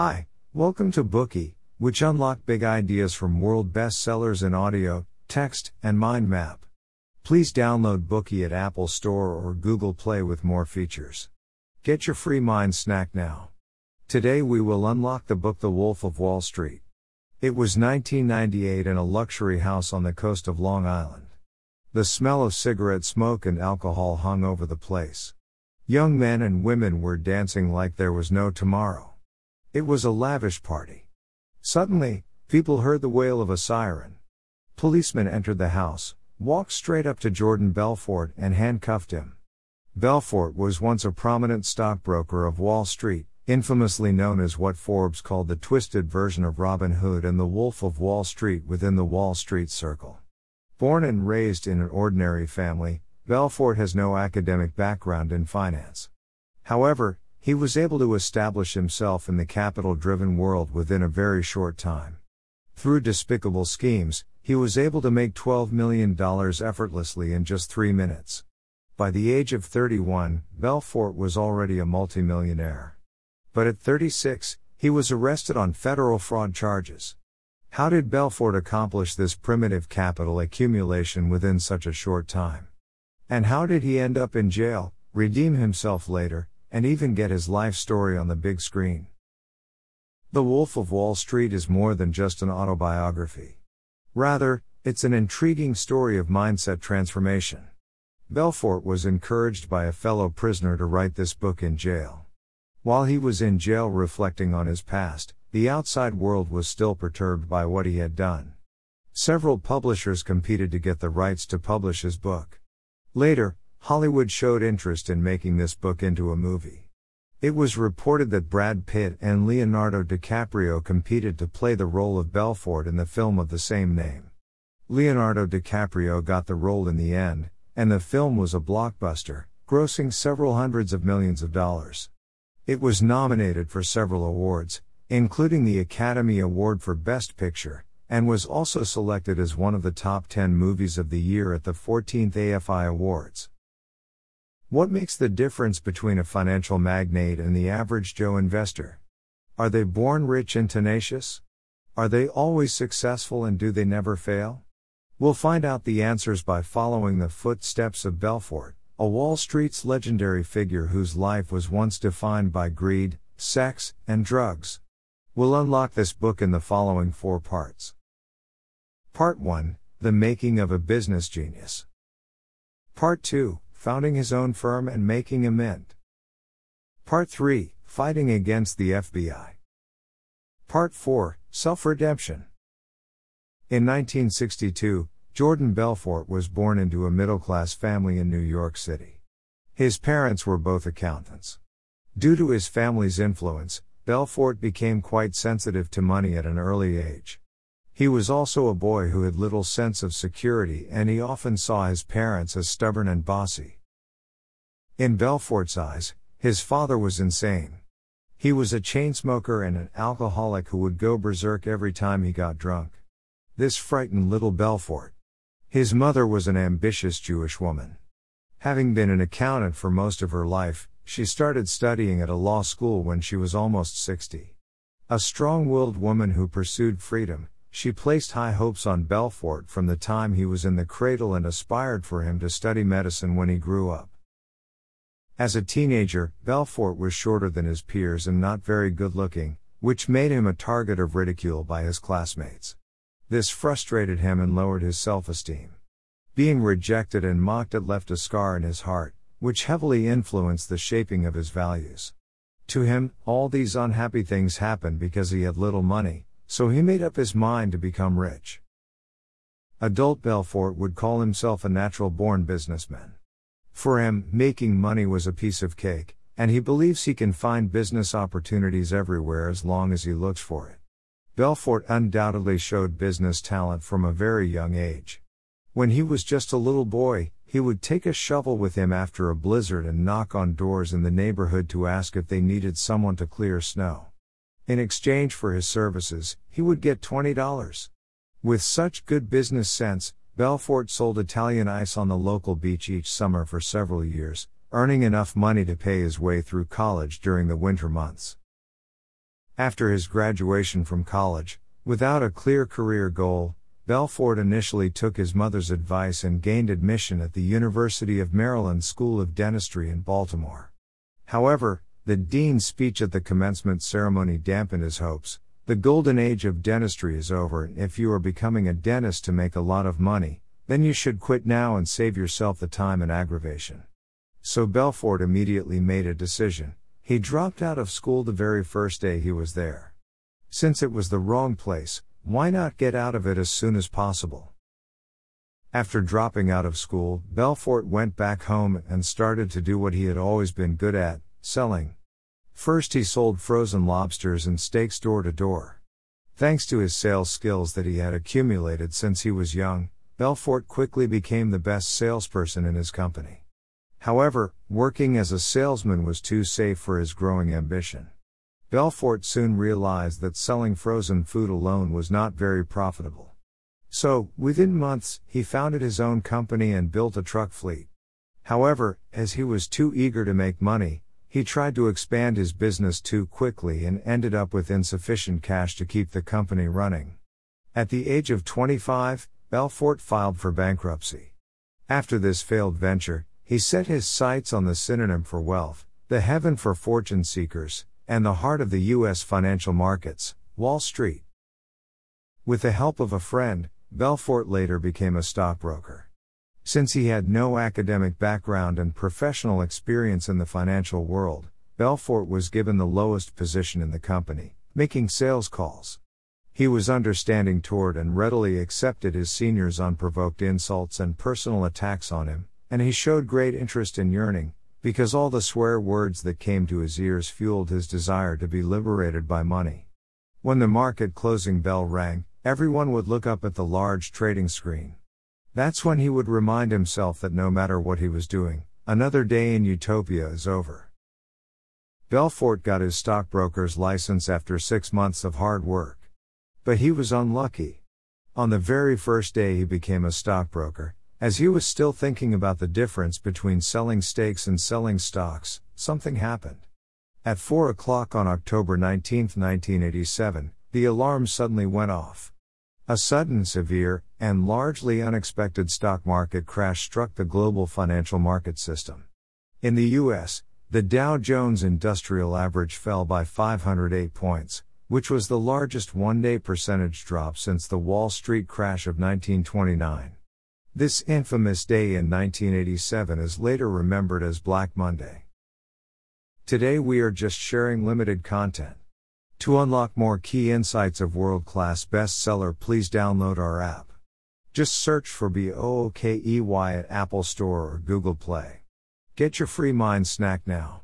Hi, welcome to Bookey, which unlock big ideas from world bestsellers in audio, text, and mind map. Please download Bookey at Apple Store or Google Play with more features. Get your free mind snack now. Today we will unlock the book The Wolf of Wall Street. It was 1998 in a luxury house on the coast of Long Island. The smell of cigarette smoke and alcohol hung over the place. Young men and women were dancing like there was no tomorrow. It was a lavish party. Suddenly, people heard the wail of a siren. Policemen entered the house, walked straight up to Jordan Belfort, and handcuffed him. Belfort was once a prominent stockbroker of Wall Street, infamously known as what Forbes called the twisted version of Robin Hood and the Wolf of Wall Street within the Wall Street Circle. Born and raised in an ordinary family, Belfort has no academic background in finance. However, he was able to establish himself in the capital driven world within a very short time. Through despicable schemes, he was able to make $12 million effortlessly in just three minutes. By the age of 31, Belfort was already a multimillionaire. But at 36, he was arrested on federal fraud charges. How did Belfort accomplish this primitive capital accumulation within such a short time? And how did he end up in jail, redeem himself later, and even get his life story on the big screen? The Wolf of Wall Street is more than just an autobiography. Rather, it's an intriguing story of mindset transformation. Belfort was encouraged by a fellow prisoner to write this book in jail. While he was in jail reflecting on his past, the outside world was still perturbed by what he had done. Several publishers competed to get the rights to publish his book. Later, Hollywood showed interest in making this book into a movie. It was reported that Brad Pitt and Leonardo DiCaprio competed to play the role of Belfort in the film of the same name. Leonardo DiCaprio got the role in the end, and the film was a blockbuster, grossing several hundreds of millions of dollars. It was nominated for several awards, including the Academy Award for Best Picture, and was also selected as one of the top 10 movies of the year at the 14th AFI Awards. What makes the difference between a financial magnate and the average Joe investor? Are they born rich and tenacious? Are they always successful and do they never fail? We'll find out the answers by following the footsteps of Belfort, a Wall Street's legendary figure whose life was once defined by greed, sex, and drugs. We'll unlock this book in the following four parts. Part 1 The Making of a Business Genius. Part 2 Founding his own firm and making a mint. Part 3 Fighting against the FBI. Part 4 Self Redemption. In 1962, Jordan Belfort was born into a middle class family in New York City. His parents were both accountants. Due to his family's influence, Belfort became quite sensitive to money at an early age. He was also a boy who had little sense of security and he often saw his parents as stubborn and bossy. In Belfort's eyes, his father was insane. He was a chain smoker and an alcoholic who would go berserk every time he got drunk. This frightened little Belfort. His mother was an ambitious Jewish woman. Having been an accountant for most of her life, she started studying at a law school when she was almost 60. A strong willed woman who pursued freedom, she placed high hopes on Belfort from the time he was in the cradle and aspired for him to study medicine when he grew up. As a teenager, Belfort was shorter than his peers and not very good looking, which made him a target of ridicule by his classmates. This frustrated him and lowered his self esteem. Being rejected and mocked it left a scar in his heart, which heavily influenced the shaping of his values. To him, all these unhappy things happened because he had little money, so he made up his mind to become rich. Adult Belfort would call himself a natural born businessman. For him, making money was a piece of cake, and he believes he can find business opportunities everywhere as long as he looks for it. Belfort undoubtedly showed business talent from a very young age. When he was just a little boy, he would take a shovel with him after a blizzard and knock on doors in the neighborhood to ask if they needed someone to clear snow. In exchange for his services, he would get $20. With such good business sense, Belfort sold Italian ice on the local beach each summer for several years, earning enough money to pay his way through college during the winter months. After his graduation from college, without a clear career goal, Belfort initially took his mother's advice and gained admission at the University of Maryland School of Dentistry in Baltimore. However, the dean's speech at the commencement ceremony dampened his hopes. The golden age of dentistry is over, and if you are becoming a dentist to make a lot of money, then you should quit now and save yourself the time and aggravation. So Belfort immediately made a decision he dropped out of school the very first day he was there. Since it was the wrong place, why not get out of it as soon as possible? After dropping out of school, Belfort went back home and started to do what he had always been good at selling. First, he sold frozen lobsters and steaks door to door. Thanks to his sales skills that he had accumulated since he was young, Belfort quickly became the best salesperson in his company. However, working as a salesman was too safe for his growing ambition. Belfort soon realized that selling frozen food alone was not very profitable. So, within months, he founded his own company and built a truck fleet. However, as he was too eager to make money, he tried to expand his business too quickly and ended up with insufficient cash to keep the company running. At the age of 25, Belfort filed for bankruptcy. After this failed venture, he set his sights on the synonym for wealth, the heaven for fortune seekers, and the heart of the U.S. financial markets, Wall Street. With the help of a friend, Belfort later became a stockbroker. Since he had no academic background and professional experience in the financial world, Belfort was given the lowest position in the company, making sales calls. He was understanding toward and readily accepted his seniors' unprovoked insults and personal attacks on him, and he showed great interest in yearning, because all the swear words that came to his ears fueled his desire to be liberated by money. When the market closing bell rang, everyone would look up at the large trading screen. That's when he would remind himself that no matter what he was doing, another day in utopia is over. Belfort got his stockbroker's license after six months of hard work. But he was unlucky. On the very first day he became a stockbroker, as he was still thinking about the difference between selling steaks and selling stocks, something happened. At 4 o'clock on October 19, 1987, the alarm suddenly went off. A sudden, severe, and largely unexpected stock market crash struck the global financial market system. In the US, the Dow Jones Industrial Average fell by 508 points, which was the largest one day percentage drop since the Wall Street crash of 1929. This infamous day in 1987 is later remembered as Black Monday. Today we are just sharing limited content. To unlock more key insights of world class bestseller, please download our app. Just search for BOOKEY at Apple Store or Google Play. Get your free mind snack now.